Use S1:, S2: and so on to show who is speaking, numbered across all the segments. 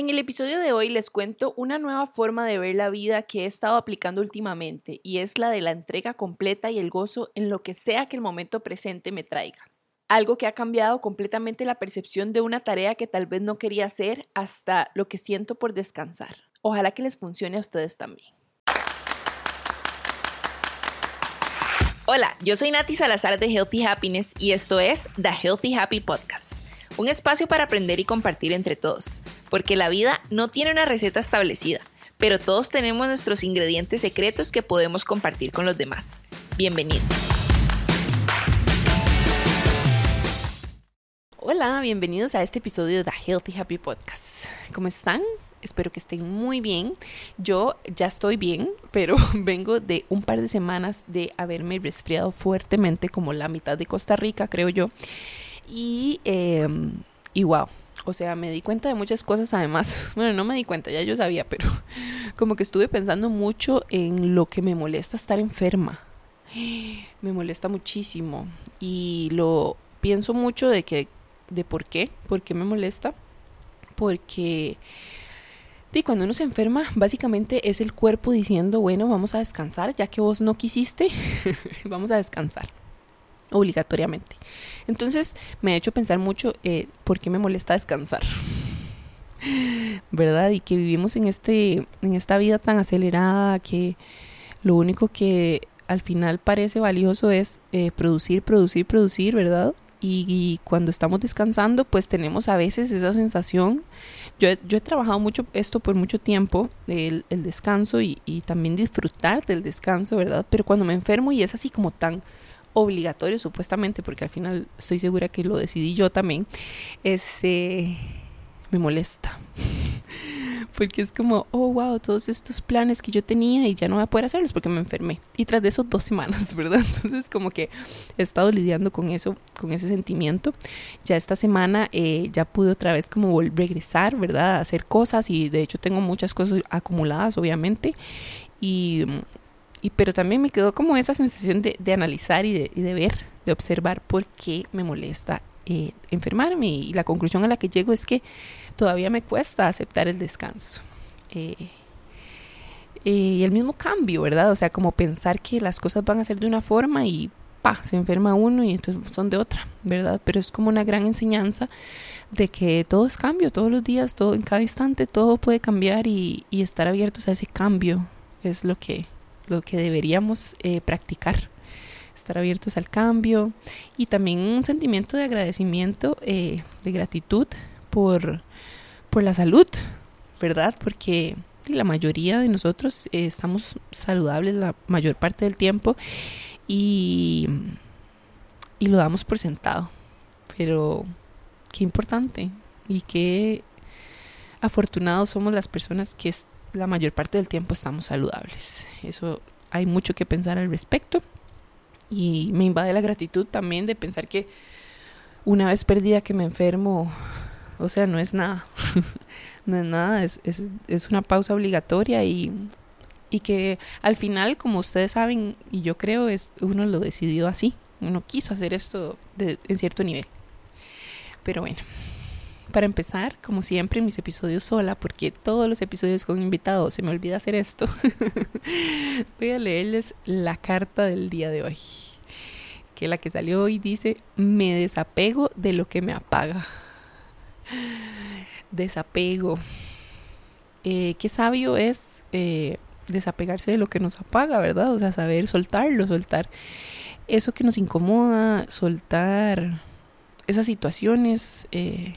S1: En el episodio de hoy les cuento una nueva forma de ver la vida que he estado aplicando últimamente y es la de la entrega completa y el gozo en lo que sea que el momento presente me traiga. Algo que ha cambiado completamente la percepción de una tarea que tal vez no quería hacer hasta lo que siento por descansar. Ojalá que les funcione a ustedes también. Hola, yo soy Nati Salazar de Healthy Happiness y esto es The Healthy Happy Podcast un espacio para aprender y compartir entre todos, porque la vida no tiene una receta establecida, pero todos tenemos nuestros ingredientes secretos que podemos compartir con los demás. Bienvenidos. Hola, bienvenidos a este episodio de The Healthy Happy Podcast. ¿Cómo están? Espero que estén muy bien. Yo ya estoy bien, pero vengo de un par de semanas de haberme resfriado fuertemente, como la mitad de Costa Rica, creo yo. Y, eh, y wow, o sea, me di cuenta de muchas cosas además. Bueno, no me di cuenta, ya yo sabía, pero como que estuve pensando mucho en lo que me molesta estar enferma. Me molesta muchísimo y lo pienso mucho de que de por qué, por qué me molesta, porque y cuando uno se enferma, básicamente es el cuerpo diciendo, bueno, vamos a descansar, ya que vos no quisiste, vamos a descansar obligatoriamente. Entonces me ha hecho pensar mucho eh, por qué me molesta descansar. ¿Verdad? Y que vivimos en, este, en esta vida tan acelerada que lo único que al final parece valioso es eh, producir, producir, producir, ¿verdad? Y, cuando estamos descansando, pues tenemos a veces esa sensación. Yo, yo he trabajado mucho esto por mucho tiempo, el, el descanso y, y, también disfrutar del descanso, ¿verdad? Pero cuando me enfermo y es así como tan obligatorio supuestamente, porque al final estoy segura que lo decidí yo también, este, me molesta. porque es como, oh, wow, todos estos planes que yo tenía y ya no voy a poder hacerlos porque me enfermé. Y tras de eso, dos semanas, ¿verdad? Entonces, como que he estado lidiando con eso, con ese sentimiento. Ya esta semana eh, ya pude otra vez como regresar, ¿verdad? A hacer cosas y de hecho tengo muchas cosas acumuladas, obviamente. Y y, pero también me quedó como esa sensación de, de analizar y de, de, ver, de observar por qué me molesta eh, enfermarme. Y la conclusión a la que llego es que todavía me cuesta aceptar el descanso. Eh, eh, y el mismo cambio, ¿verdad? O sea, como pensar que las cosas van a ser de una forma y pa, se enferma uno y entonces son de otra, ¿verdad? Pero es como una gran enseñanza de que todo es cambio, todos los días, todo en cada instante, todo puede cambiar y, y estar abiertos a ese cambio es lo que lo que deberíamos eh, practicar, estar abiertos al cambio y también un sentimiento de agradecimiento, eh, de gratitud por, por la salud, ¿verdad? Porque la mayoría de nosotros eh, estamos saludables la mayor parte del tiempo y, y lo damos por sentado. Pero qué importante y qué afortunados somos las personas que la mayor parte del tiempo estamos saludables. Eso hay mucho que pensar al respecto. Y me invade la gratitud también de pensar que una vez perdida que me enfermo, o sea, no es nada. no es nada, es, es, es una pausa obligatoria y, y que al final, como ustedes saben, y yo creo, es uno lo decidió así. Uno quiso hacer esto de, en cierto nivel. Pero bueno, para empezar, como siempre mis episodios sola, porque todos los episodios con invitados se me olvida hacer esto, voy a leerles la carta del día de hoy. Que la que salió hoy dice, me desapego de lo que me apaga. Desapego. Eh, qué sabio es eh, desapegarse de lo que nos apaga, ¿verdad? O sea, saber soltarlo, soltar eso que nos incomoda, soltar esas situaciones. Eh,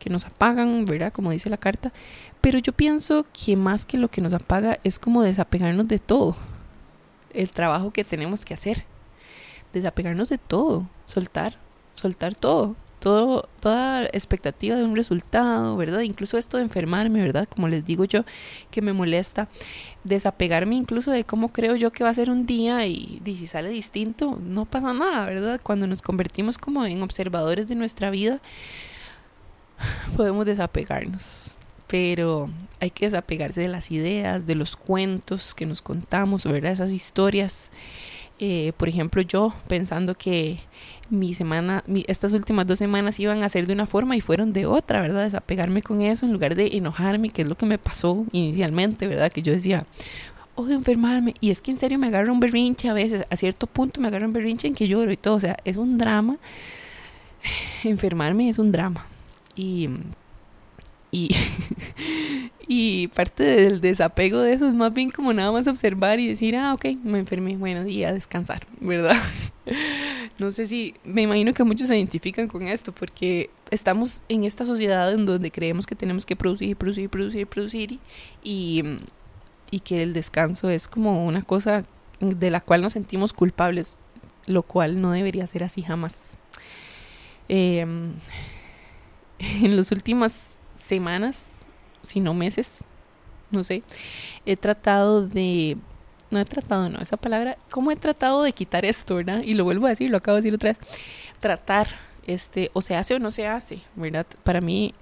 S1: que nos apagan, ¿verdad? Como dice la carta. Pero yo pienso que más que lo que nos apaga es como desapegarnos de todo. El trabajo que tenemos que hacer. Desapegarnos de todo. Soltar. Soltar todo. Todo, toda expectativa de un resultado, ¿verdad? Incluso esto de enfermarme, ¿verdad? Como les digo yo, que me molesta. Desapegarme incluso de cómo creo yo que va a ser un día y, y si sale distinto, no pasa nada, ¿verdad? Cuando nos convertimos como en observadores de nuestra vida, podemos desapegarnos, pero hay que desapegarse de las ideas, de los cuentos que nos contamos, ¿verdad? Esas historias eh, por ejemplo, yo pensando que mi semana, estas últimas dos semanas iban a ser de una forma y fueron de otra, ¿verdad? Desapegarme con eso en lugar de enojarme, que es lo que me pasó inicialmente, ¿verdad? Que yo decía, odio enfermarme. Y es que en serio me agarra un berrinche a veces, a cierto punto me agarra un berrinche en que lloro y todo, o sea, es un drama. Enfermarme es un drama. Y y, y parte del desapego de eso es más bien como nada más observar y decir, ah, ok, me enfermé, bueno, y a descansar, ¿verdad? no sé si, me imagino que muchos se identifican con esto porque estamos en esta sociedad en donde creemos que tenemos que producir, producir, producir, producir y, y que el descanso es como una cosa de la cual nos sentimos culpables, lo cual no debería ser así jamás. Eh, en los últimos semanas, si no meses, no sé, he tratado de... No he tratado, no, esa palabra, ¿cómo he tratado de quitar esto, verdad? Y lo vuelvo a decir, lo acabo de decir otra vez. Tratar, este, o se hace o no se hace, ¿verdad? Para mí,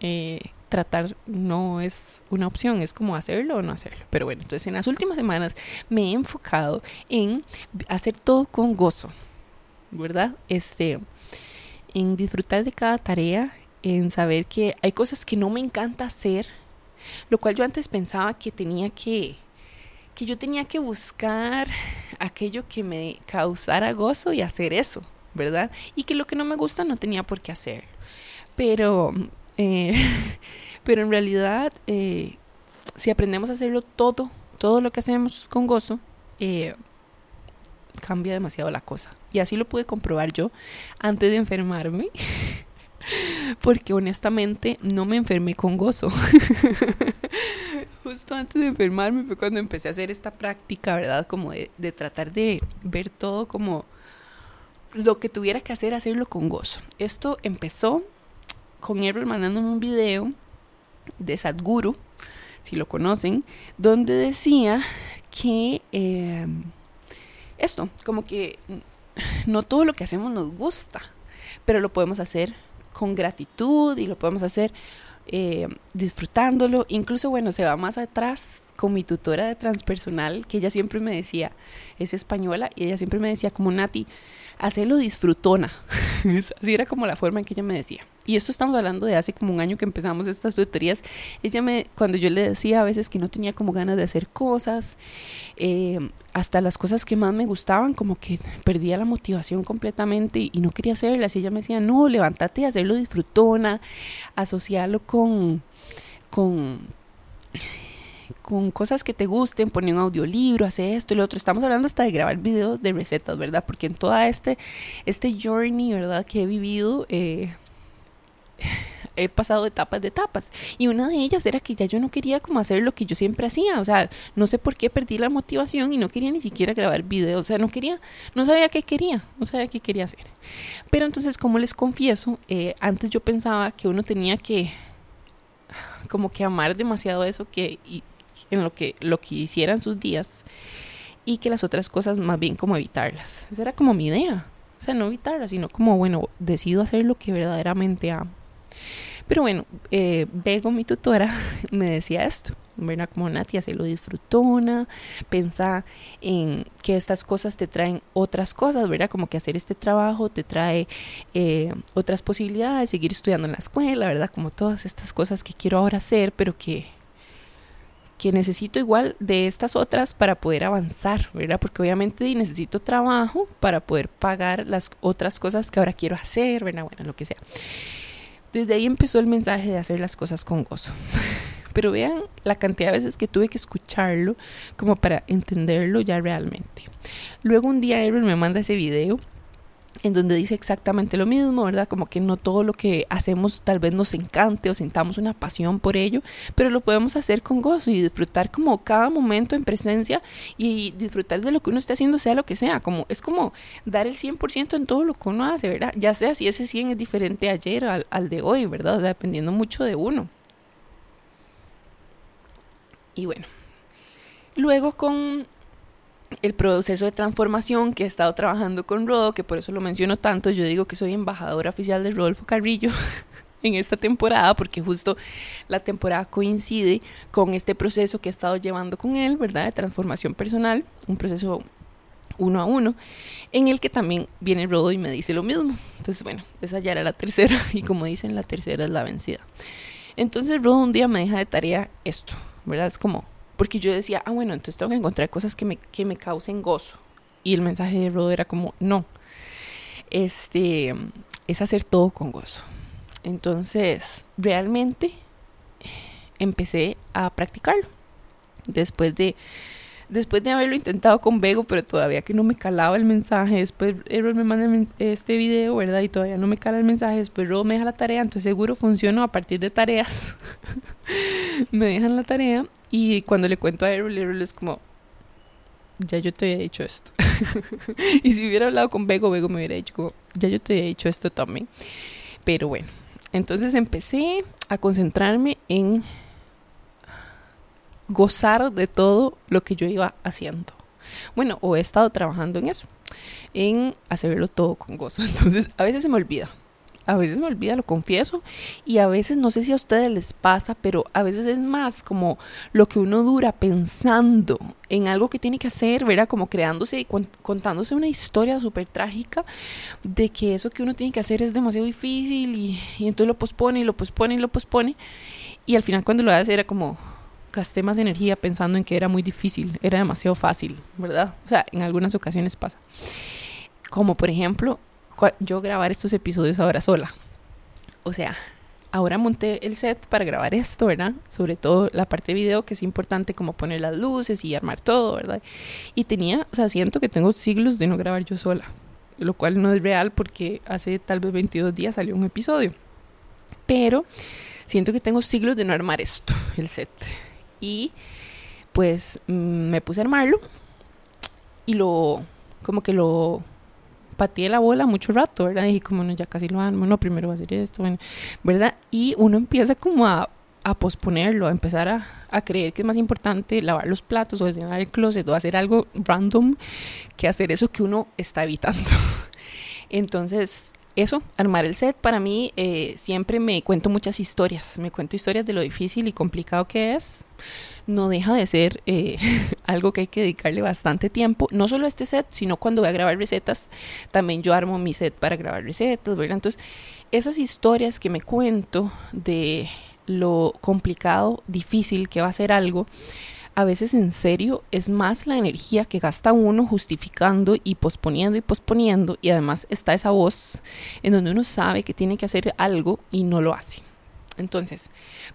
S1: eh, tratar no es una opción, es como hacerlo o no hacerlo. Pero bueno, entonces en las últimas semanas me he enfocado en hacer todo con gozo, ¿verdad? Este, en disfrutar de cada tarea, en saber que hay cosas que no me encanta hacer, lo cual yo antes pensaba que tenía que, que yo tenía que buscar aquello que me causara gozo y hacer eso, ¿verdad? Y que lo que no me gusta no tenía por qué hacer. Pero, eh, pero en realidad, eh, si aprendemos a hacerlo todo, todo lo que hacemos con gozo, eh, cambia demasiado la cosa. Y así lo pude comprobar yo antes de enfermarme. porque honestamente no me enfermé con gozo. Justo antes de enfermarme fue cuando empecé a hacer esta práctica, ¿verdad? Como de, tratar de ver todo como lo que tuviera que hacer, hacerlo con gozo. Esto empezó con Errol mandándome un video de Sadhguru, si lo conocen, donde decía que eh, esto, como que no todo lo que hacemos nos gusta, pero lo podemos hacer con gratitud y lo podemos hacer eh, disfrutándolo. Incluso, bueno, se va más atrás con mi tutora de transpersonal, que ella siempre me decía, es española, y ella siempre me decía como Nati, hacerlo disfrutona. Así era como la forma en que ella me decía. Y esto estamos hablando de hace como un año que empezamos estas tutorías. Ella me, cuando yo le decía a veces que no tenía como ganas de hacer cosas, eh, hasta las cosas que más me gustaban, como que perdía la motivación completamente y, no quería hacerlas. Y ella me decía, no, levántate y hacerlo disfrutona, asociarlo con, con con cosas que te gusten, poner un audiolibro, hace esto y lo otro. Estamos hablando hasta de grabar videos de recetas, ¿verdad? Porque en toda este, este journey, ¿verdad? Que he vivido, eh, he pasado etapas de etapas. Y una de ellas era que ya yo no quería como hacer lo que yo siempre hacía. O sea, no sé por qué perdí la motivación y no quería ni siquiera grabar videos. O sea, no quería, no sabía qué quería, no sabía qué quería hacer. Pero entonces, como les confieso, eh, antes yo pensaba que uno tenía que como que amar demasiado eso que en lo que, lo que hicieran sus días y que las otras cosas más bien como evitarlas. Esa era como mi idea. O sea, no evitarlas, sino como, bueno, decido hacer lo que verdaderamente amo. Pero bueno, eh, Bego, mi tutora, me decía esto, ¿verdad? Como Nati, hacerlo disfrutona, pensar en que estas cosas te traen otras cosas, ¿verdad? Como que hacer este trabajo te trae eh, otras posibilidades, seguir estudiando en la escuela, ¿verdad? Como todas estas cosas que quiero ahora hacer, pero que que necesito igual de estas otras para poder avanzar, ¿verdad? Porque obviamente necesito trabajo para poder pagar las otras cosas que ahora quiero hacer, ¿verdad? Bueno, lo que sea. Desde ahí empezó el mensaje de hacer las cosas con gozo. Pero vean la cantidad de veces que tuve que escucharlo como para entenderlo ya realmente. Luego un día Aaron me manda ese video en donde dice exactamente lo mismo, ¿verdad? Como que no todo lo que hacemos tal vez nos encante o sintamos una pasión por ello, pero lo podemos hacer con gozo y disfrutar como cada momento en presencia y disfrutar de lo que uno esté haciendo, sea lo que sea, como es como dar el 100% en todo lo que uno hace, ¿verdad? Ya sea si ese 100 es diferente ayer al, al de hoy, ¿verdad? O sea, dependiendo mucho de uno. Y bueno, luego con el proceso de transformación que he estado trabajando con Rodo, que por eso lo menciono tanto, yo digo que soy embajadora oficial de Rodolfo Carrillo en esta temporada, porque justo la temporada coincide con este proceso que he estado llevando con él, ¿verdad? De transformación personal, un proceso uno a uno, en el que también viene Rodo y me dice lo mismo. Entonces, bueno, esa ya era la tercera y como dicen, la tercera es la vencida. Entonces Rodo un día me deja de tarea esto, ¿verdad? Es como, porque yo decía, ah, bueno, entonces tengo que encontrar cosas que me, que me causen gozo. Y el mensaje de Rodo era como, no, este, es hacer todo con gozo. Entonces, realmente empecé a practicarlo. Después de después de haberlo intentado con Vego, pero todavía que no me calaba el mensaje, después Errol me manda este video, ¿verdad? Y todavía no me cala el mensaje, después me deja la tarea, entonces seguro funciona a partir de tareas. me dejan la tarea y cuando le cuento a Errol, Errol es como, ya yo te había dicho esto. y si hubiera hablado con Vego, Vego me hubiera dicho como, ya yo te había dicho esto también. Pero bueno, entonces empecé a concentrarme en gozar de todo lo que yo iba haciendo. Bueno, o he estado trabajando en eso, en hacerlo todo con gozo. Entonces, a veces se me olvida. A veces me olvida, lo confieso, y a veces no sé si a ustedes les pasa, pero a veces es más como lo que uno dura pensando en algo que tiene que hacer, ¿verdad? Como creándose y contándose una historia súper trágica de que eso que uno tiene que hacer es demasiado difícil y, y entonces lo pospone y lo pospone y lo pospone. Y al final cuando lo hace era como, gasté más energía pensando en que era muy difícil, era demasiado fácil, ¿verdad? O sea, en algunas ocasiones pasa. Como por ejemplo, yo grabar estos episodios ahora sola. O sea, ahora monté el set para grabar esto, ¿verdad? Sobre todo la parte de video, que es importante como poner las luces y armar todo, ¿verdad? Y tenía, o sea, siento que tengo siglos de no grabar yo sola, lo cual no es real porque hace tal vez 22 días salió un episodio. Pero siento que tengo siglos de no armar esto, el set y pues mm, me puse a armarlo y lo, como que lo pateé la bola mucho rato, ¿verdad? Y como, no, ya casi lo armo, no, primero va a hacer esto, bueno, ¿verdad? Y uno empieza como a, a posponerlo, a empezar a, a, creer que es más importante lavar los platos o llenar el closet o hacer algo random que hacer eso que uno está evitando. Entonces, eso, armar el set, para mí eh, siempre me cuento muchas historias, me cuento historias de lo difícil y complicado que es. No deja de ser eh, algo que hay que dedicarle bastante tiempo, no solo a este set, sino cuando voy a grabar recetas, también yo armo mi set para grabar recetas, ¿verdad? Entonces, esas historias que me cuento de lo complicado, difícil que va a ser algo, a veces en serio es más la energía que gasta uno justificando y posponiendo y posponiendo y además está esa voz en donde uno sabe que tiene que hacer algo y no lo hace. Entonces,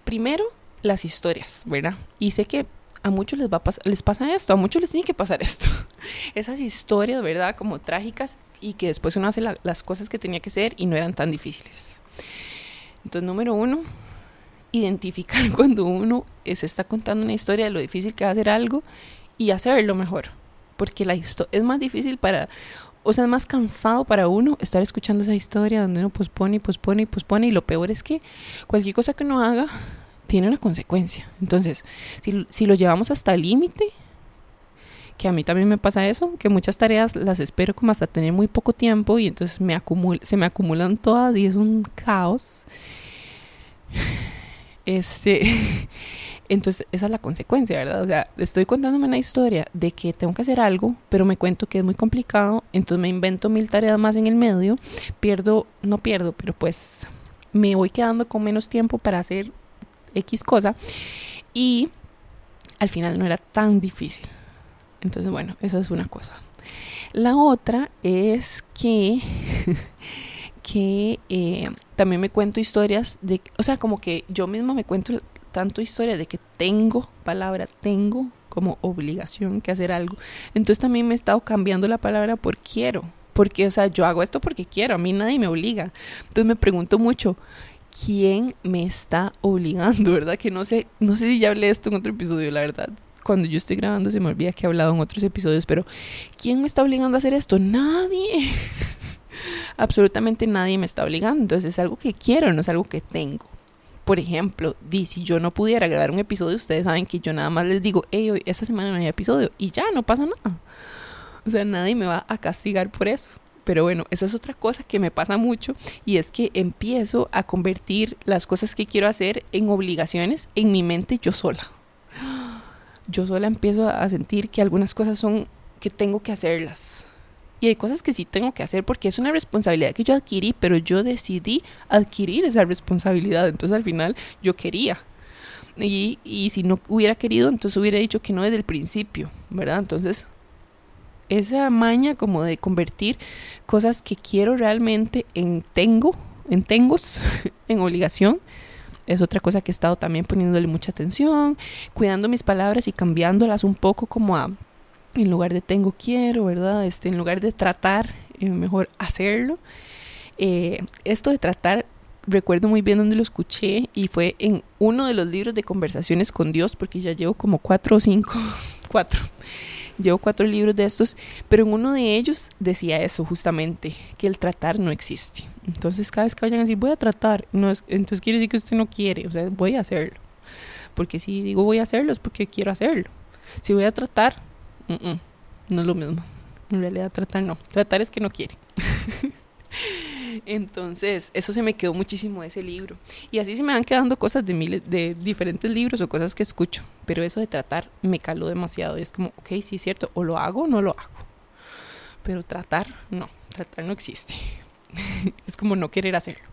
S1: primero las historias, ¿verdad? Y sé que a muchos les, va les pasa esto, a muchos les tiene que pasar esto. Esas historias, ¿verdad? Como trágicas y que después uno hace las cosas que tenía que hacer y no eran tan difíciles. Entonces, número uno, identificar cuando uno se está contando una historia de lo difícil que va a hacer algo y hacerlo mejor. Porque la es más difícil para, o sea, es más cansado para uno estar escuchando esa historia donde uno pospone y pospone y pospone. Y lo peor es que cualquier cosa que uno haga tiene una consecuencia. Entonces, si, si lo llevamos hasta el límite, que a mí también me pasa eso, que muchas tareas las espero como hasta tener muy poco tiempo y entonces se me acumulan todas y es un caos. Este, entonces, esa es la consecuencia, ¿verdad? O sea, estoy contándome una historia de que tengo que hacer algo, pero me cuento que es muy complicado, entonces me invento mil tareas más en el medio, pierdo, no pierdo, pero pues me voy quedando con menos tiempo para hacer X cosa y al final no era tan difícil. Entonces, bueno, esa es una cosa. La otra es que que eh, también me cuento historias de, o sea, como que yo misma me cuento tanto historia de que tengo palabra, tengo como obligación que hacer algo. Entonces también me he estado cambiando la palabra por quiero, porque, o sea, yo hago esto porque quiero, a mí nadie me obliga. Entonces me pregunto mucho, ¿quién me está obligando, verdad? Que no sé, no sé si ya hablé esto en otro episodio, la verdad. Cuando yo estoy grabando se me olvida que he hablado en otros episodios, pero ¿quién me está obligando a hacer esto? Nadie. absolutamente nadie me está obligando. Entonces es algo que quiero, no es algo que tengo. Por ejemplo, si yo no pudiera grabar un episodio, ustedes saben que yo nada más les digo, hey, hoy, esta semana no hay episodio y ya, no pasa nada. O sea, nadie me va a castigar por eso. Pero bueno, esa es otra cosa que me pasa mucho y es que empiezo a convertir las cosas que quiero hacer en obligaciones en mi mente yo sola. Yo sola empiezo a sentir que algunas cosas son que tengo que hacerlas. Y hay cosas que sí tengo que hacer porque es una responsabilidad que yo adquirí, pero yo decidí adquirir esa responsabilidad. Entonces al final yo quería. Y, y si no hubiera querido, entonces hubiera dicho que no desde el principio, ¿verdad? Entonces esa maña como de convertir cosas que quiero realmente en tengo, en tengos, en obligación, es otra cosa que he estado también poniéndole mucha atención, cuidando mis palabras y cambiándolas un poco como a, en lugar de tengo, quiero, ¿verdad? Este, en lugar de tratar, eh, mejor hacerlo. Eh, esto de tratar, recuerdo muy bien donde lo escuché y fue en uno de los libros de conversaciones con Dios, porque ya llevo como cuatro o cinco, cuatro Llevo cuatro libros de estos, pero en uno de ellos decía eso justamente, que el tratar no existe. Entonces cada vez que vayan a decir voy a tratar, no es, entonces quiere decir que usted no quiere, o sea, voy a hacerlo. Porque si digo voy a hacerlo es porque quiero hacerlo. Si voy a tratar, no es lo mismo. En realidad tratar no, tratar es que no quiere. Entonces, eso se me quedó muchísimo de ese libro. Y así se me van quedando cosas de, miles, de diferentes libros o cosas que escucho. Pero eso de tratar me caló demasiado. Y es como, ok, sí es cierto, o lo hago o no lo hago. Pero tratar, no, tratar no existe. es como no querer hacerlo.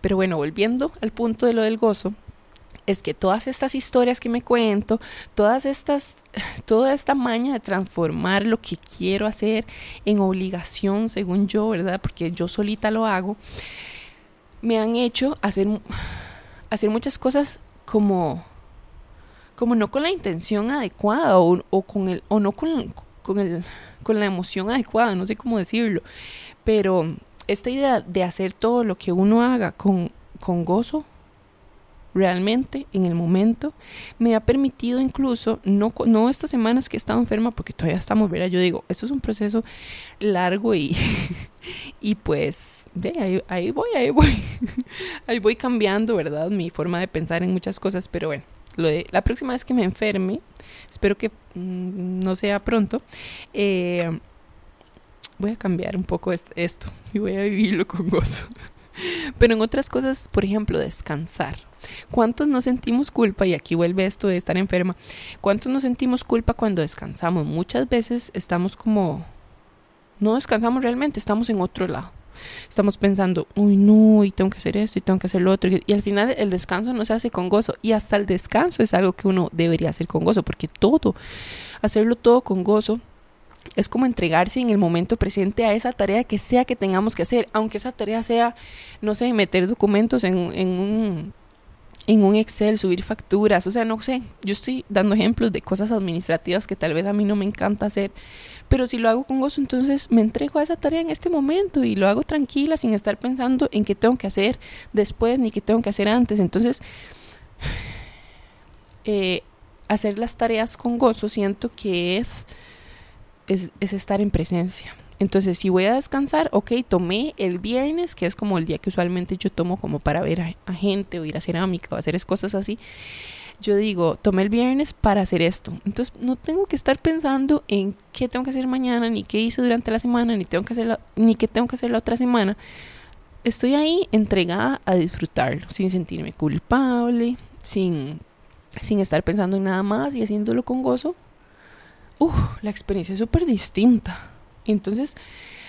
S1: Pero bueno, volviendo al punto de lo del gozo, es que todas estas historias que me cuento, todas estas, toda esta maña de transformar lo que quiero hacer en obligación, según yo, ¿verdad? Porque yo solita lo hago, me han hecho hacer, hacer muchas cosas como, como no con la intención adecuada o, o con el, o no con, con, el, con la emoción adecuada, no sé cómo decirlo, pero esta idea de hacer todo lo que uno haga con, con gozo realmente en el momento me ha permitido incluso, no, no estas semanas que he estado enferma, porque todavía estamos, ¿verdad? Yo digo, esto es un proceso largo y, y pues, de, ahí, voy, ahí voy, ahí voy cambiando, ¿verdad? Mi forma de pensar en muchas cosas, pero bueno. La próxima vez que me enferme, espero que mm, no sea pronto, eh, voy a cambiar un poco esto y voy a vivirlo con gozo. Pero en otras cosas, por ejemplo, descansar. ¿Cuántos no sentimos culpa? Y aquí vuelve esto de estar enferma. ¿Cuántos nos sentimos culpa cuando descansamos? Muchas veces estamos como... No descansamos realmente, estamos en otro lado. Estamos pensando, uy, no, y tengo que hacer esto y tengo que hacer lo otro. Y al final el descanso no se hace con gozo. Y hasta el descanso es algo que uno debería hacer con gozo, porque todo, hacerlo todo con gozo, es como entregarse en el momento presente a esa tarea que sea que tengamos que hacer, aunque esa tarea sea, no sé, meter documentos en, en un en un Excel, subir facturas, o sea, no sé, yo estoy dando ejemplos de cosas administrativas que tal vez a mí no me encanta hacer, pero si lo hago con gozo, entonces me entrego a esa tarea en este momento y lo hago tranquila, sin estar pensando en qué tengo que hacer después ni qué tengo que hacer antes. Entonces, eh, hacer las tareas con gozo siento que es, es, es estar en presencia. Entonces, si voy a descansar, ok, tomé el viernes, que es como el día que usualmente yo tomo como para ver a, gente o ir a cerámica o hacer cosas así. Yo digo, tomé el viernes para hacer esto. Entonces, no tengo que estar pensando en qué tengo que hacer mañana, ni qué hice durante la semana, ni, tengo que hacer ni qué tengo que hacer la otra semana. Estoy ahí entregada a disfrutarlo, sin sentirme culpable, sin, sin estar pensando en nada más y haciéndolo con gozo. Uf, la experiencia es súper distinta. Entonces,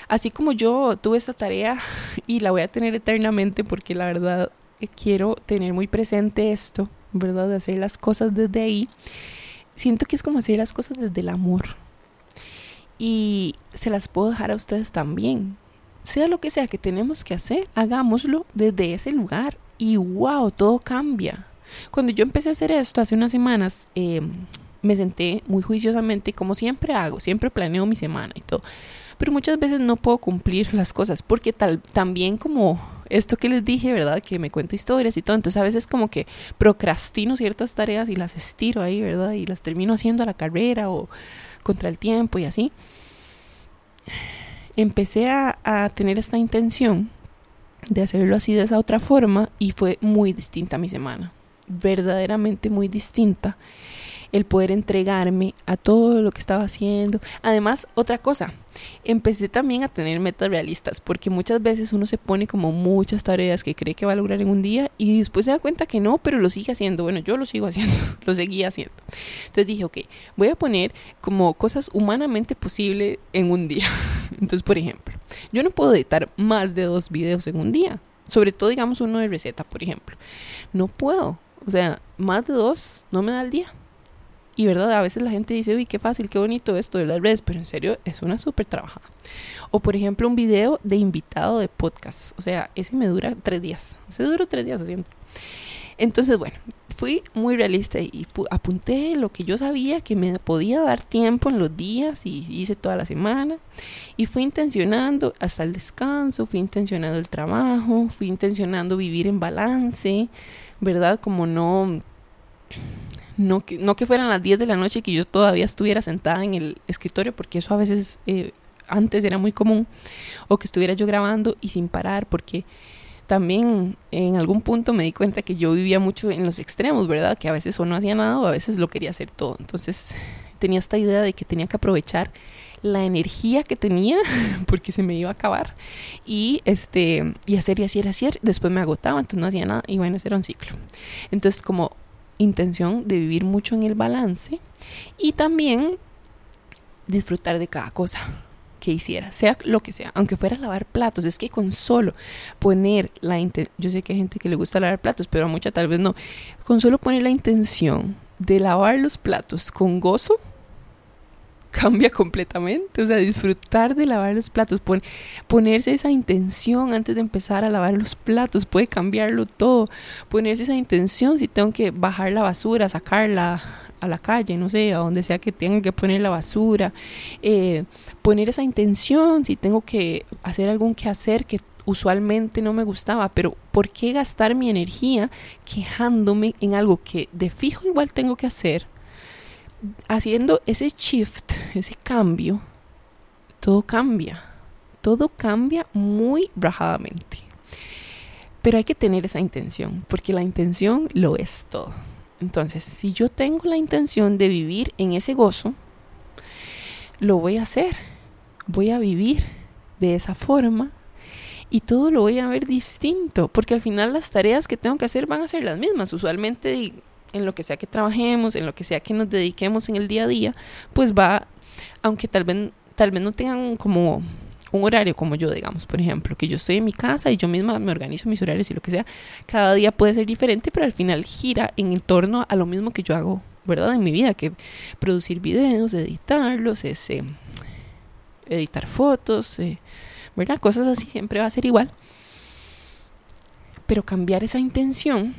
S1: así como yo tuve esta tarea y la voy a tener eternamente porque la verdad eh, quiero tener muy presente esto, ¿verdad? De hacer las cosas desde ahí. Siento que es como hacer las cosas desde el amor. Y se las puedo dejar a ustedes también. Sea lo que sea que tenemos que hacer, hagámoslo desde ese lugar. Y wow, todo cambia. Cuando yo empecé a hacer esto hace unas semanas, eh, me senté muy juiciosamente, como siempre hago, siempre planeo mi semana y todo. Pero muchas veces no puedo cumplir las cosas porque tal, también como esto que les dije, ¿verdad? Que me cuento historias y todo. Entonces a veces como que procrastino ciertas tareas y las estiro ahí, ¿verdad? Y las termino haciendo a la carrera o contra el tiempo y así. Empecé a, a tener esta intención de hacerlo así de esa otra forma y fue muy distinta mi semana. Verdaderamente muy distinta el poder entregarme a todo lo que estaba haciendo. Además, otra cosa, empecé también a tener metas realistas, porque muchas veces uno se pone como muchas tareas que cree que va a lograr en un día y después se da cuenta que no, pero lo sigue haciendo. Bueno, yo lo sigo haciendo, lo seguía haciendo. Entonces dije, ok, voy a poner como cosas humanamente posibles en un día. Entonces, por ejemplo, yo no puedo editar más de dos videos en un día. Sobre todo, digamos, uno de receta, por ejemplo. No puedo. O sea, más de dos no me da el día. Y verdad, a veces la gente dice, uy, qué fácil, qué bonito esto de las redes, pero en serio es una súper trabajada. O por ejemplo, un video de invitado de podcast. O sea, ese me dura tres días. Ese duró tres días haciendo. Entonces, bueno, fui muy realista y apunté lo que yo sabía que me podía dar tiempo en los días y hice toda la semana. Y fui intencionando hasta el descanso, fui intencionando el trabajo, fui intencionando vivir en balance, ¿verdad? Como no no que, no que fueran las 10 de la noche y que yo todavía estuviera sentada en el escritorio, porque eso a veces eh, antes era muy común, o que estuviera yo grabando y sin parar, porque también en algún punto me di cuenta que yo vivía mucho en los extremos, ¿verdad? Que a veces o no hacía nada o a veces lo quería hacer todo. Entonces tenía esta idea de que tenía que aprovechar la energía que tenía porque se me iba a acabar y este y hacer y hacer y hacer después me agotaba entonces no hacía nada y bueno ese era un ciclo entonces como intención de vivir mucho en el balance y también disfrutar de cada cosa que hiciera, sea lo que sea, aunque fuera lavar platos, es que con solo poner la intención, yo sé que hay gente que le gusta lavar platos, pero a mucha tal vez no, con solo poner la intención de lavar los platos con gozo, cambia completamente. O sea, disfrutar de lavar los platos, ponerse esa intención antes de empezar a lavar los platos, puede cambiarlo todo. Ponerse esa intención si tengo que bajar la basura, sacarla a la calle, no sé, a donde sea que tenga que poner la basura. Eh, poner esa intención si tengo que hacer algún quehacer que usualmente no me gustaba, pero ¿por qué gastar mi energía quejándome en algo que de fijo igual tengo que hacer? haciendo ese shift, ese cambio, todo cambia. Todo cambia muy rajadamente. Pero hay que tener esa intención, porque la intención lo es todo. Entonces, si yo tengo la intención de vivir en ese gozo, lo voy a hacer. Voy a vivir de esa forma y todo lo voy a ver distinto, porque al final las tareas que tengo que hacer van a ser las mismas. Usualmente en lo que sea que trabajemos, en lo que sea que nos dediquemos en el día a día, pues va, aunque tal vez, tal vez no tengan como un horario como yo, digamos, por ejemplo, que yo estoy en mi casa y yo misma me organizo mis horarios y lo que sea, cada día puede ser diferente, pero al final gira en torno a lo mismo que yo hago, ¿verdad? En mi vida, que producir videos, editarlos, ese, editar fotos, eh, ¿verdad? Cosas así siempre va a ser igual. Pero cambiar esa intención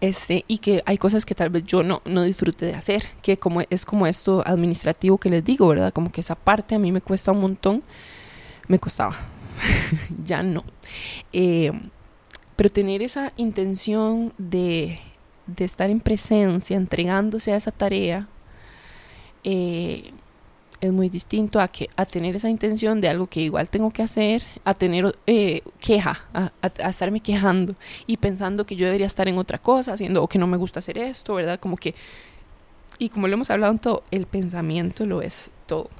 S1: este, y que hay cosas que tal vez yo no, no disfrute de hacer, que como es como esto administrativo que les digo, ¿verdad? Como que esa parte a mí me cuesta un montón, me costaba, ya no. Eh, pero tener esa intención de, de, estar en presencia, entregándose a esa tarea, eh, es muy distinto a que a tener esa intención de algo que igual tengo que hacer, a tener eh, queja, a, estarme quejando y pensando que yo debería estar en otra cosa, haciendo o que no me gusta hacer esto, ¿verdad? Como que y como lo hemos hablado en todo, el pensamiento lo es todo.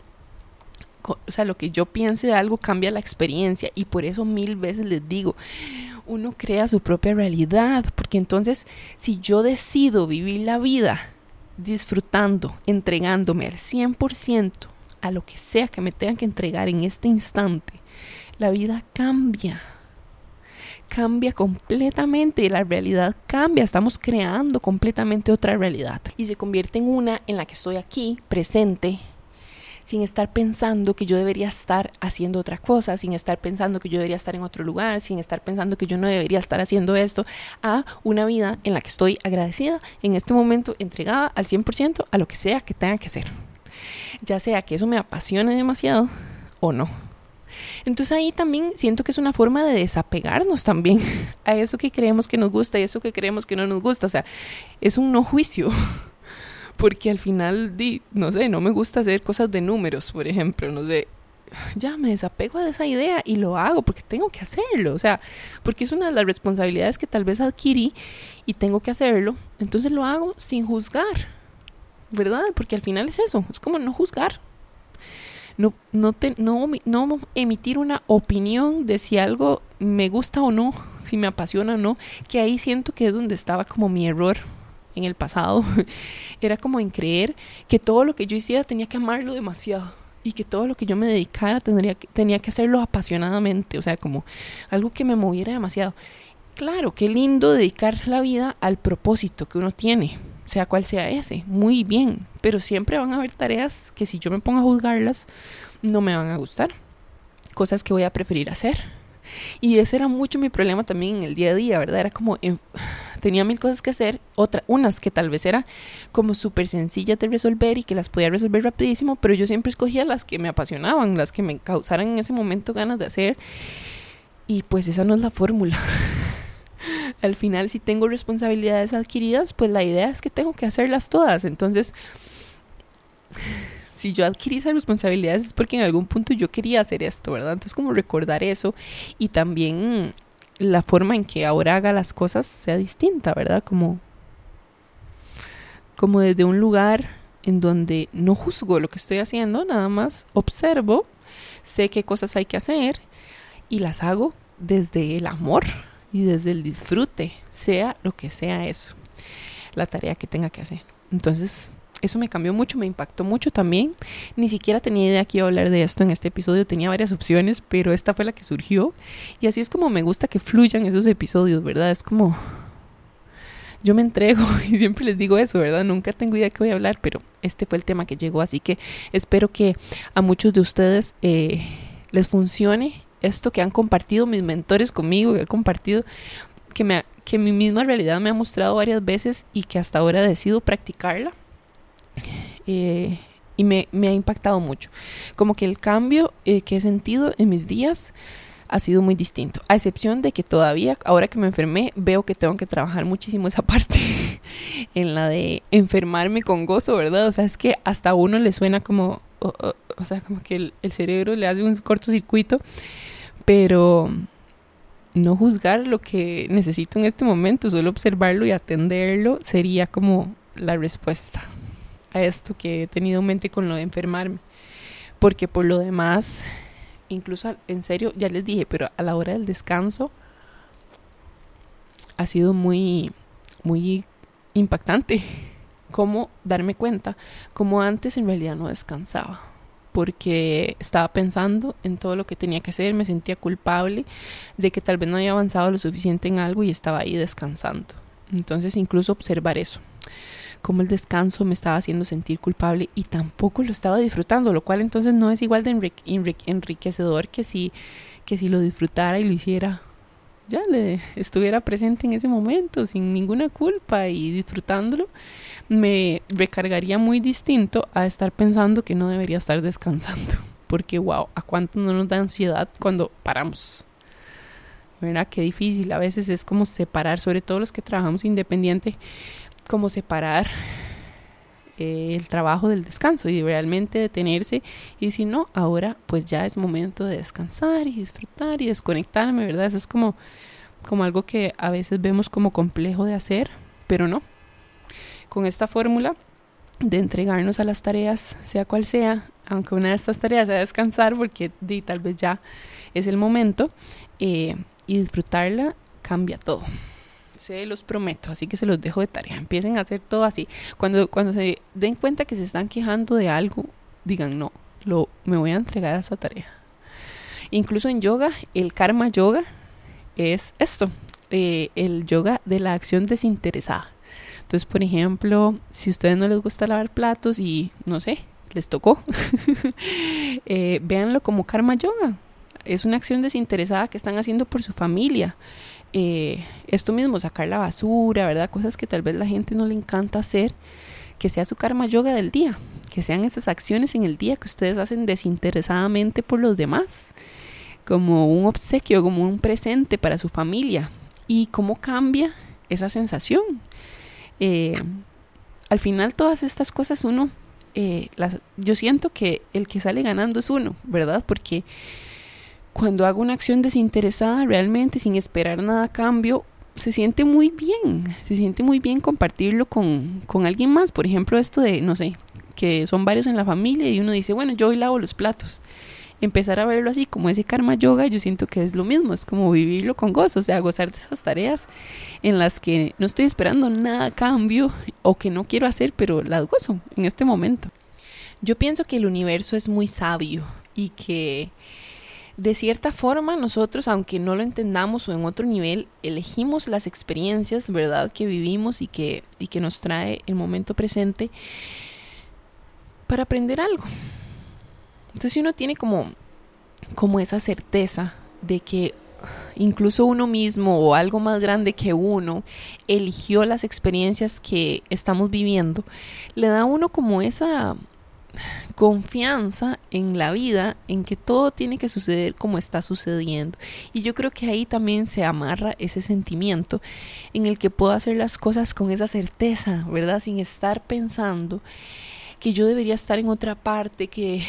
S1: O sea, lo que yo piense de algo cambia la experiencia y por eso mil veces les digo, uno crea su propia realidad, porque entonces si yo decido vivir la vida disfrutando, entregándome al 100% a lo que sea que me tengan que entregar en este instante, la vida cambia. Cambia completamente, y la realidad cambia, estamos creando completamente otra realidad y se convierte en una en la que estoy aquí, presente, sin estar pensando que yo debería estar haciendo otra cosa, sin estar pensando que yo debería estar en otro lugar, sin estar pensando que yo no debería estar haciendo esto, a una vida en la que estoy agradecida, en este momento entregada al 100% a lo que sea que tenga que hacer. Ya sea que eso me apasione demasiado o no. Entonces ahí también siento que es una forma de desapegarnos también a eso que creemos que nos gusta y eso que creemos que no nos gusta. O sea, es un no juicio porque al final, di, no sé, no me gusta hacer cosas de números, por ejemplo, no sé, ya me desapego de esa idea y lo hago porque tengo que hacerlo, o sea, porque es una de las responsabilidades que tal vez adquirí y tengo que hacerlo, entonces lo hago sin juzgar, ¿verdad? Porque al final es eso, es como no juzgar. No, no, te, no, no emitir una opinión de si algo me gusta o no, si me apasiona o no, que ahí siento que es donde estaba como mi error en el pasado. Era como en creer que todo lo que yo hiciera tenía que amarlo demasiado y que todo lo que yo me dedicara tendría que, tenía que hacerlo apasionadamente, o sea, como algo que me moviera demasiado. Claro, qué lindo dedicar la vida al propósito que uno tiene, sea cual sea ese, muy bien, pero siempre van a haber tareas que si yo me pongo a juzgarlas, no me van a gustar, cosas que voy a preferir hacer. Y ese era mucho mi problema también en el día a día, ¿verdad? Era como, tenía mil cosas que hacer, otra, unas que tal vez era como súper sencillas de resolver y que las podía resolver rapidísimo, pero yo siempre escogía las que me apasionaban, las que me causaran en ese momento ganas de hacer. Y pues esa no es la fórmula. Al final, si tengo responsabilidades adquiridas, pues la idea es que tengo que hacerlas todas. Entonces, si yo adquirí esas responsabilidades es porque en algún punto yo quería hacer esto, ¿verdad? Entonces, como recordar eso y también la forma en que ahora haga las cosas sea distinta, ¿verdad? Como, como desde un lugar en donde no juzgo lo que estoy haciendo, nada más observo, sé qué cosas hay que hacer y las hago desde el amor y desde el disfrute, sea lo que sea eso, la tarea que tenga que hacer. Entonces, eso me cambió mucho, me impactó mucho también. Ni siquiera tenía idea que iba a hablar de esto en este episodio, tenía varias opciones, pero esta fue la que surgió. Y así es como me gusta que fluyan esos episodios, ¿verdad? Es como... Yo me entrego y siempre les digo eso, ¿verdad? Nunca tengo idea de qué voy a hablar, pero este fue el tema que llegó, así que espero que a muchos de ustedes eh, les funcione esto que han compartido mis mentores conmigo, que he compartido, que, me, que mi misma realidad me ha mostrado varias veces y que hasta ahora decido practicarla eh, y me, me, ha impactado mucho. Como que el cambio eh, que he sentido en mis días ha sido muy distinto. A excepción de que todavía, ahora que me enfermé, veo que tengo que trabajar muchísimo esa parte en la de enfermarme con gozo, ¿verdad? O sea, es que hasta a uno le suena como, o, sea, como que el, el, cerebro le hace un cortocircuito, pero no juzgar lo que necesito en este momento, solo observarlo y atenderlo sería como la respuesta esto que he tenido en mente con lo de enfermarme. Porque por lo demás, incluso en serio, ya les dije, pero a la hora del descanso ha sido muy, muy impactante. Cómo darme cuenta, como antes en realidad no descansaba porque estaba pensando en todo lo que tenía que hacer, me sentía culpable de que tal vez no había avanzado lo suficiente en algo y estaba ahí descansando. Entonces incluso observar eso cómo el descanso me estaba haciendo sentir culpable y tampoco lo estaba disfrutando, lo cual entonces no es igual de enriquecedor que si, que si lo disfrutara y lo hiciera ya le estuviera presente en ese momento sin ninguna culpa y disfrutándolo, me recargaría muy distinto a estar pensando que no debería estar descansando. Porque wow, a cuánto no nos da ansiedad cuando paramos. ¿Verdad? Qué difícil. A veces es como separar, sobre todo los que trabajamos independiente, como separar eh, el trabajo del descanso y realmente detenerse y si no, ahora pues ya es momento de descansar y disfrutar y desconectarme, ¿verdad? Eso es como, como algo que a veces vemos como complejo de hacer, pero no. Con esta fórmula de entregarnos a las tareas, sea cual sea, aunque una de estas tareas sea descansar, porque tal vez ya es el momento, eh, y disfrutarla cambia todo. Se los prometo, así que se los dejo de tarea. Empiecen a hacer todo así. Cuando, cuando se den cuenta que se están quejando de algo, digan no, lo, me voy a entregar a esa tarea. Incluso en yoga, el karma yoga es esto, eh, el yoga de la acción desinteresada. Entonces, por ejemplo, si a ustedes no les gusta lavar platos y no sé, les tocó, eh, véanlo como karma yoga. Es una acción desinteresada que están haciendo por su familia. Eh, esto mismo, sacar la basura, ¿verdad? Cosas que tal vez la gente no le encanta hacer, que sea su karma yoga del día, que sean esas acciones en el día que ustedes hacen desinteresadamente por los demás, como un obsequio, como un presente para su familia. Y cómo cambia esa sensación. Eh, al final todas estas cosas uno, eh, las, yo siento que el que sale ganando es uno, ¿verdad? Porque cuando hago una acción desinteresada realmente sin esperar nada a cambio, se siente muy bien, se siente muy bien compartirlo con, con alguien más. Por ejemplo, esto de, no sé, que son varios en la familia y uno dice, bueno, yo hoy lavo los platos. Empezar a verlo así como ese karma yoga, yo siento que es lo mismo, es como vivirlo con gozo, o sea, gozar de esas tareas en las que no estoy esperando nada a cambio o que no quiero hacer, pero las gozo en este momento. Yo pienso que el universo es muy sabio y que de cierta forma nosotros, aunque no lo entendamos o en otro nivel, elegimos las experiencias, ¿verdad?, que vivimos y que, y que nos trae el momento presente para aprender algo. Entonces si uno tiene como, como esa certeza de que incluso uno mismo o algo más grande que uno eligió las experiencias que estamos viviendo, le da a uno como esa confianza en la vida, en que todo tiene que suceder como está sucediendo. Y yo creo que ahí también se amarra ese sentimiento en el que puedo hacer las cosas con esa certeza, ¿verdad? Sin estar pensando que yo debería estar en otra parte, que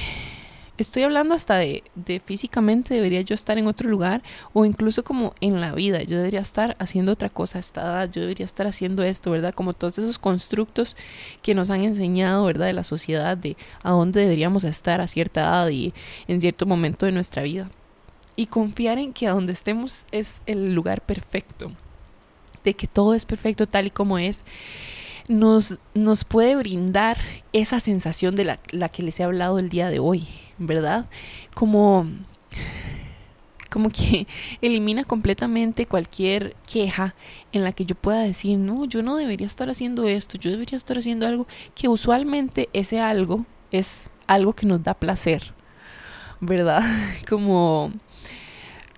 S1: estoy hablando hasta de, de, físicamente debería yo estar en otro lugar o incluso como en la vida, yo debería estar haciendo otra cosa a esta edad, yo debería estar haciendo esto, ¿verdad? Como todos esos constructos que nos han enseñado, ¿verdad? De la sociedad, de a dónde deberíamos estar a cierta edad y en cierto momento de nuestra vida. Y confiar en que a donde estemos es el lugar perfecto, de que todo es perfecto tal y como es nos, nos puede brindar esa sensación de la, la que les he hablado el día de hoy, ¿verdad? Como como que elimina completamente cualquier queja en la que yo pueda decir, no, yo no debería estar haciendo esto, yo debería estar haciendo algo que usualmente ese algo es algo que nos da placer, ¿verdad? Como,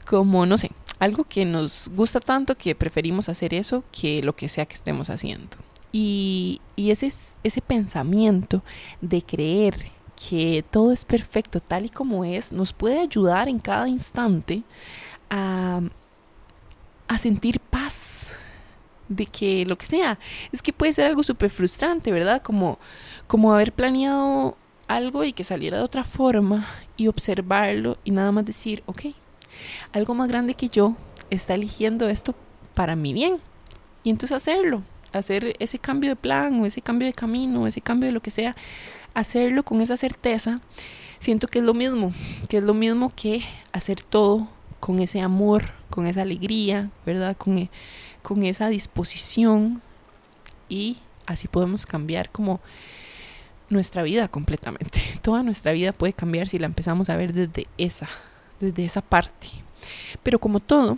S1: como, no sé, algo que nos gusta tanto que preferimos hacer eso que lo que sea que estemos haciendo. Y, y ese, ese pensamiento de creer que todo es perfecto tal y como es nos puede ayudar en cada instante a, a sentir paz de que lo que sea. Es que puede ser algo súper frustrante, ¿verdad? Como, como haber planeado algo y que saliera de otra forma y observarlo y nada más decir, ok, algo más grande que yo está eligiendo esto para mi bien. Y entonces hacerlo, hacer ese cambio de plan o ese cambio de camino, o ese cambio de lo que sea, hacerlo con esa certeza, siento que es lo mismo, que es lo mismo que hacer todo con ese amor, con esa alegría, ¿verdad? Con, e, con esa disposición y así podemos cambiar como nuestra vida completamente. Toda nuestra vida puede cambiar si la empezamos a ver desde esa, desde esa parte. Pero como todo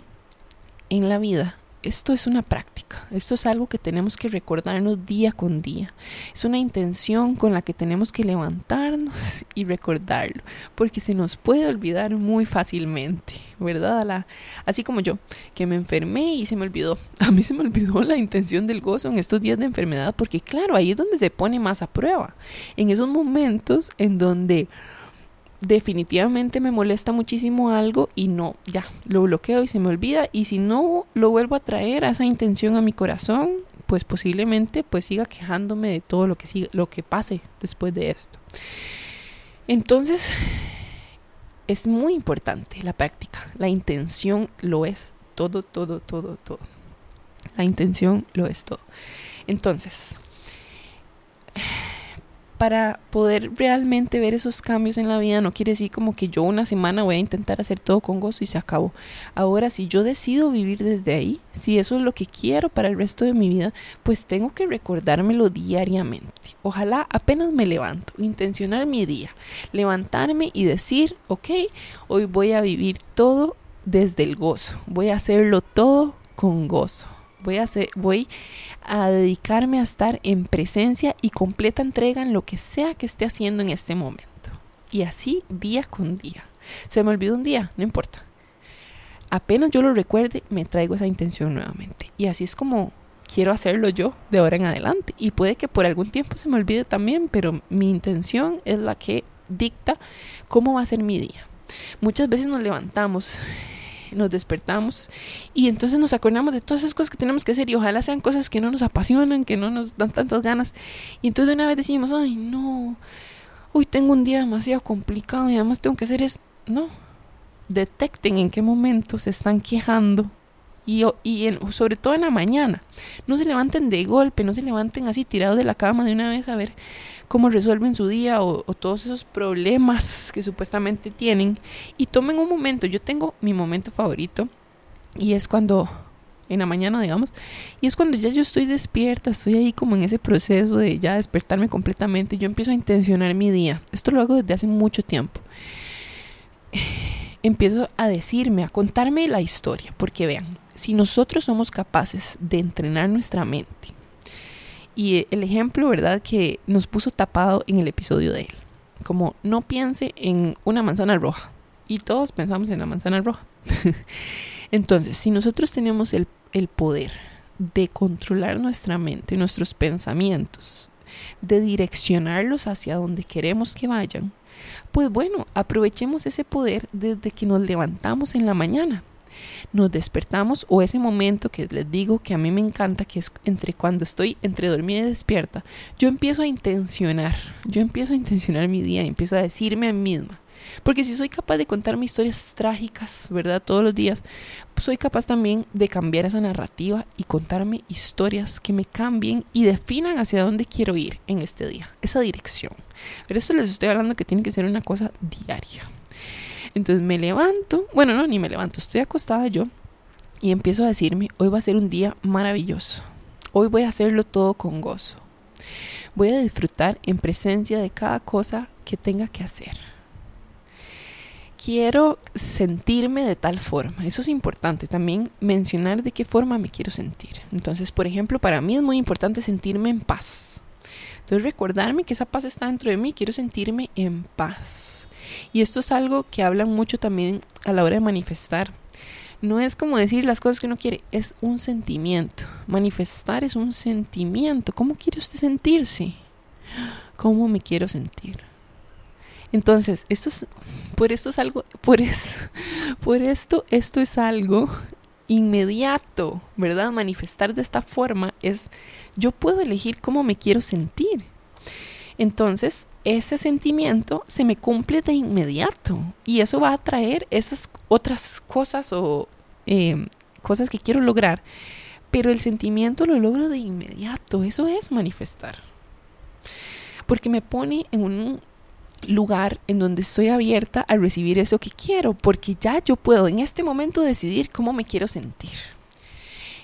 S1: en la vida, esto es una práctica, esto es algo que tenemos que recordarnos día con día, es una intención con la que tenemos que levantarnos y recordarlo, porque se nos puede olvidar muy fácilmente, ¿verdad? así como yo, que me enfermé y se me olvidó, a mí se me olvidó la intención del gozo en estos días de enfermedad, porque claro, ahí es donde se pone más a prueba, en esos momentos en donde definitivamente me molesta muchísimo algo y no, ya, lo bloqueo y se me olvida y si no lo vuelvo a traer a esa intención a mi corazón, pues posiblemente pues siga quejándome de todo lo que siga, lo que pase después de esto. Entonces, es muy importante la práctica, la intención lo es todo, todo, todo, todo. La intención lo es todo. Entonces, para poder realmente ver esos cambios en la vida no quiere decir como que yo una semana voy a intentar hacer todo con gozo y se acabó. Ahora, si yo decido vivir desde ahí, si eso es lo que quiero para el resto de mi vida, pues tengo que recordármelo diariamente. Ojalá apenas me levanto, intencionar mi día, levantarme y decir, ok, hoy voy a vivir todo desde el gozo, voy a hacerlo todo con gozo. Voy a, hacer, voy a dedicarme a estar en presencia y completa entrega en lo que sea que esté haciendo en este momento. Y así día con día. Se me olvidó un día, no importa. Apenas yo lo recuerde, me traigo esa intención nuevamente. Y así es como quiero hacerlo yo de ahora en adelante. Y puede que por algún tiempo se me olvide también, pero mi intención es la que dicta cómo va a ser mi día. Muchas veces nos levantamos nos despertamos y entonces nos acordamos de todas esas cosas que tenemos que hacer y ojalá sean cosas que no nos apasionan, que no nos dan tantas ganas. Y entonces una vez decimos, ay, no, hoy tengo un día demasiado complicado y además tengo que hacer eso. No, detecten en qué momento se están quejando Y, y sobre todo en la mañana. No se levanten de golpe, no se levanten así tirados de la cama de una vez a ver cómo resuelven su día o, todos esos problemas que supuestamente tienen. Y tomen un momento. Yo tengo mi momento favorito y es cuando en la mañana, digamos, y es cuando ya yo estoy despierta, estoy ahí como en ese proceso de ya despertarme completamente, yo empiezo a intencionar mi día. Esto lo hago desde hace mucho tiempo. Empiezo a decirme, a contarme la historia, porque vean, si nosotros somos capaces de entrenar nuestra mente, y el ejemplo, ¿verdad?, que nos puso tapado en el episodio de él, como no piense en una manzana roja, y todos pensamos en la manzana roja. Entonces, si nosotros tenemos el, el poder de controlar nuestra mente, nuestros pensamientos, de direccionarlos hacia donde queremos que vayan, pues bueno, aprovechemos ese poder desde que nos levantamos en la mañana. Nos despertamos o ese momento que les digo que a mí me encanta, que es entre cuando estoy entre dormida y despierta, yo empiezo a intencionar, yo empiezo a intencionar mi día, empiezo a decirme a mí misma, porque si soy capaz de contarme historias trágicas, ¿verdad? Todos los días, soy capaz también de cambiar esa narrativa y contarme historias que me cambien y definan hacia dónde quiero ir en este día, esa dirección. Pero esto les estoy hablando que tiene que ser una cosa diaria. Entonces me levanto, bueno, no, ni me levanto, estoy acostada yo y empiezo a decirme, hoy va a ser un día maravilloso. Hoy voy a hacerlo todo con gozo. Voy a disfrutar en presencia de cada cosa que tenga que hacer quiero sentirme de tal forma. Eso es importante también mencionar de qué forma me quiero sentir. Entonces, por ejemplo, para mí es muy importante sentirme en paz. Entonces, recordarme que esa paz está dentro de mí, quiero sentirme en paz. Y esto es algo que hablan mucho también a la hora de manifestar. No es como decir las cosas que uno quiere, es un sentimiento. Manifestar es un sentimiento. ¿Cómo quiere usted sentirse? ¿Cómo me quiero sentir? Entonces, esto es, por esto es algo, por por esto, esto es algo inmediato, ¿verdad? Manifestar de esta forma es, yo puedo elegir cómo me quiero sentir. Entonces, ese sentimiento se me cumple de inmediato y eso va a traer esas otras cosas o em, cosas que quiero lograr. Pero el sentimiento lo logro de inmediato, eso es manifestar. Porque me pone en un lugar en donde estoy abierta a recibir eso que quiero, porque ya yo puedo en este momento decidir cómo me quiero sentir.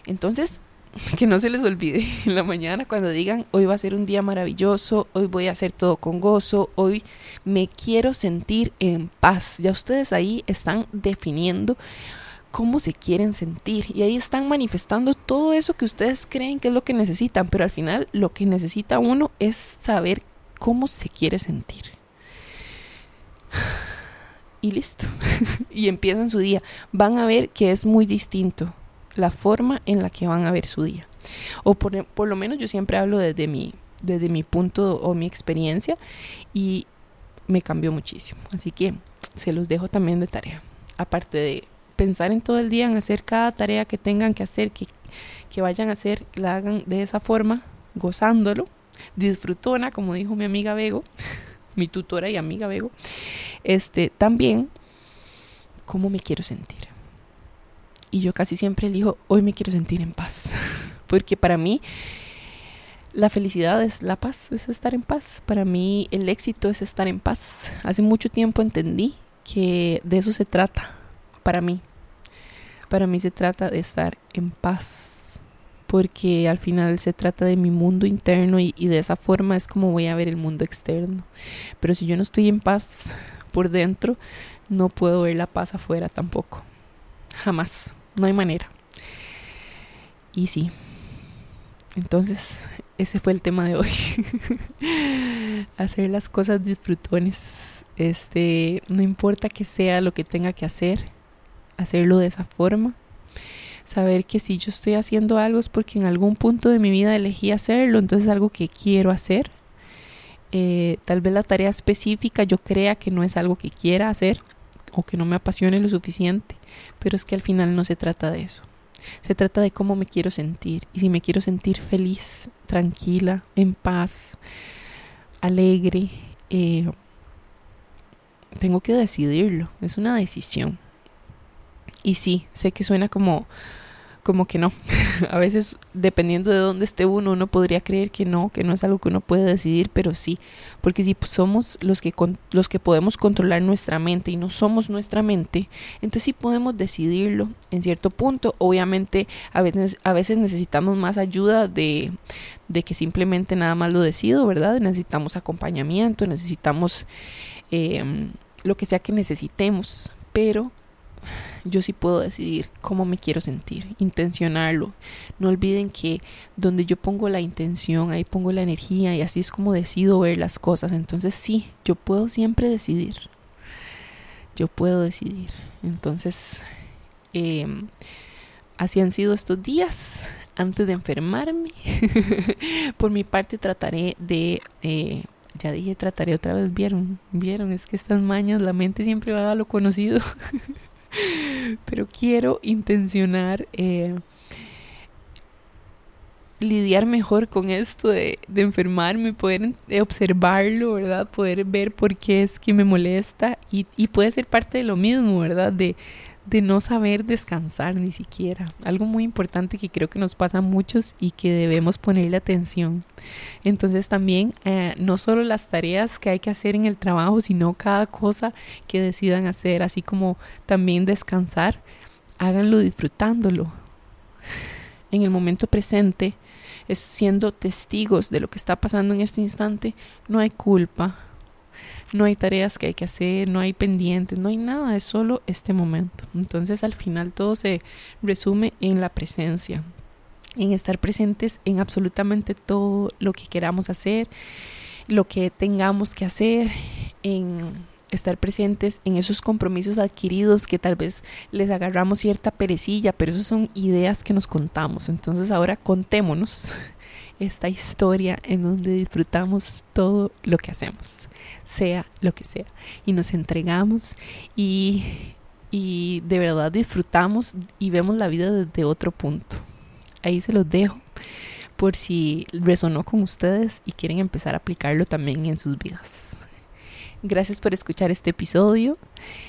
S1: Entonces, que no se les olvide en la mañana cuando digan, hoy va a ser un día maravilloso, hoy voy a hacer todo con gozo, hoy me quiero sentir en paz. Ya ustedes ahí están definiendo cómo se quieren sentir y ahí están manifestando todo eso que ustedes creen que es lo que necesitan, pero al final lo que necesita uno es saber cómo se quiere sentir y listo. y empiezan su día. Van a ver que es muy distinto la forma en la que van a ver su día. O por, por lo menos yo siempre hablo desde mi, desde mi punto o mi experiencia y me cambió muchísimo. Así que se los dejo también de tarea. Aparte de pensar en todo el día, en hacer cada tarea que tengan que hacer, que, que vayan a hacer, la hagan de esa forma, gozándolo, disfrutona, como dijo mi amiga Bego. mi tutora y amiga Bego, este, también cómo me quiero sentir. Y yo casi siempre elijo, hoy me quiero sentir en paz, porque para mí la felicidad es la paz, es estar en paz. Para mí el éxito es estar en paz. Hace mucho tiempo entendí que de eso se trata, para mí. Para mí se trata de estar en paz porque al final se trata de mi mundo interno y, de esa forma es como voy a ver el mundo externo. Pero si yo no estoy en paz por dentro, no puedo ver la paz afuera tampoco. Jamás. No hay manera. Y sí. Entonces, ese fue el tema de hoy. hacer las cosas disfrutones. Este, no importa que sea lo que tenga que hacer, hacerlo de esa forma saber que si yo estoy haciendo algo es porque en algún punto de mi vida elegí hacerlo, entonces es algo que quiero hacer. Eh, tal vez la tarea específica yo crea que no es algo que quiera hacer o que no me apasione lo suficiente, pero es que al final no se trata de eso. Se trata de cómo me quiero sentir y si me quiero sentir feliz, tranquila, en paz, alegre, eh, tengo que decidirlo, es una decisión. Y sí, sé que suena como como que no. a veces, dependiendo de dónde esté uno, uno podría creer que no, que no es algo que uno puede decidir, pero sí, porque si somos los que, los que podemos controlar nuestra mente y no somos nuestra mente, entonces sí podemos decidirlo en cierto punto. Obviamente, a veces, a veces necesitamos más ayuda de, de que simplemente nada más lo decido, ¿verdad? Necesitamos acompañamiento, necesitamos eh, lo que sea que necesitemos, pero yo sí puedo decidir cómo me quiero sentir, intencionarlo. No olviden que donde yo pongo la intención, ahí pongo la energía y así es como decido ver las cosas. Entonces sí, yo puedo siempre decidir. Yo puedo decidir. Entonces, em, así han sido estos días antes de enfermarme. Por mi parte trataré de... Eh, ya dije, trataré otra vez, vieron, vieron, es que estas mañas, la mente siempre va a lo conocido. pero quiero intencionar eh, lidiar mejor con esto de, de enfermarme, poder observarlo, ¿verdad? Poder ver por qué es que me molesta y, y puede ser parte de lo mismo, ¿verdad? De, de no saber descansar ni siquiera. Algo muy importante que creo que nos pasa a muchos y que debemos ponerle atención. Entonces también eh, no solo las tareas que hay que hacer en el trabajo, sino cada cosa que decidan hacer, así como también descansar, háganlo disfrutándolo. En el momento presente, es siendo testigos de lo que está pasando en este instante, no hay culpa, no hay tareas que hay que hacer, no hay pendientes, no hay nada, es solo este momento. Entonces al final todo se resume en la presencia, en estar presentes en absolutamente todo lo que queramos hacer, lo que tengamos que hacer, en estar presentes en esos compromisos adquiridos que tal vez les agarramos cierta perecilla, pero eso son ideas que nos contamos. Entonces ahora contémonos esta historia en donde disfrutamos todo lo que hacemos, sea lo que sea, y nos entregamos y, y de verdad disfrutamos y vemos la vida desde otro punto. Ahí se los dejo por si resonó con ustedes y quieren empezar a aplicarlo también en sus vidas. Gracias por escuchar este episodio.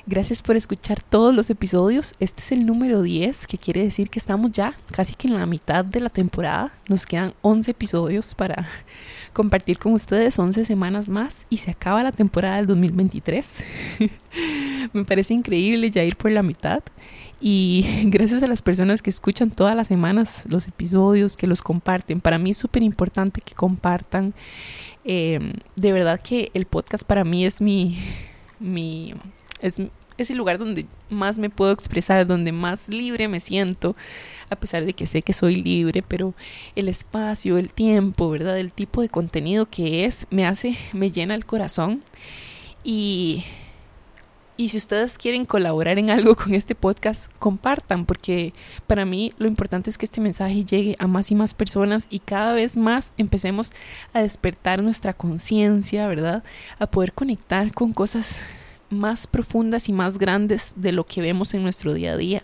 S1: Gracias por escuchar todos los episodios. Este es el número 10, que quiere decir que estamos ya casi que en la mitad de la temporada. Nos quedan 11 episodios para compartir con ustedes, 11 semanas más y se acaba la temporada del 2023. Me parece increíble ya ir por la mitad. Y gracias a las personas que escuchan todas las semanas los episodios, que los comparten. Para mí es súper importante que compartan Em, de verdad que el podcast para mí es mi, mi es, es el lugar donde más me puedo expresar, donde más libre me siento, a pesar de que sé que soy libre, pero el espacio, el tiempo, ¿verdad? El tipo de contenido que es, me hace, me llena el corazón y y si ustedes quieren colaborar en algo con este podcast, compartan, porque para mí lo importante es que este mensaje llegue a más y más personas y cada vez más empecemos a despertar nuestra conciencia, ¿verdad? A poder conectar con cosas más profundas y más grandes de lo que vemos en nuestro día a día.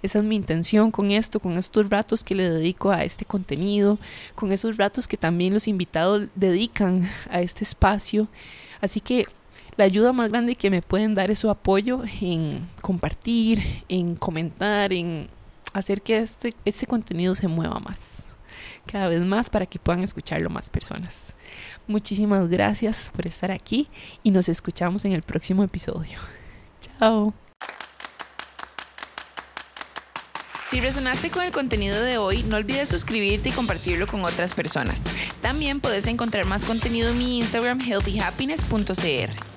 S1: Esa es mi intención con esto, con estos ratos que le dedico a este contenido, con esos ratos que también los invitados dedican a este espacio. Así que la ayuda más grande que me pueden dar es su apoyo en compartir, en comentar, en hacer que este, este contenido se mueva más, cada vez más para que puedan escucharlo más personas. Muchísimas gracias por estar aquí y nos escuchamos en el próximo episodio. Chao.
S2: Si resonaste con el contenido de hoy, no olvides suscribirte y compartirlo con otras personas. También puedes encontrar más contenido en mi Instagram healthyhappiness.cr.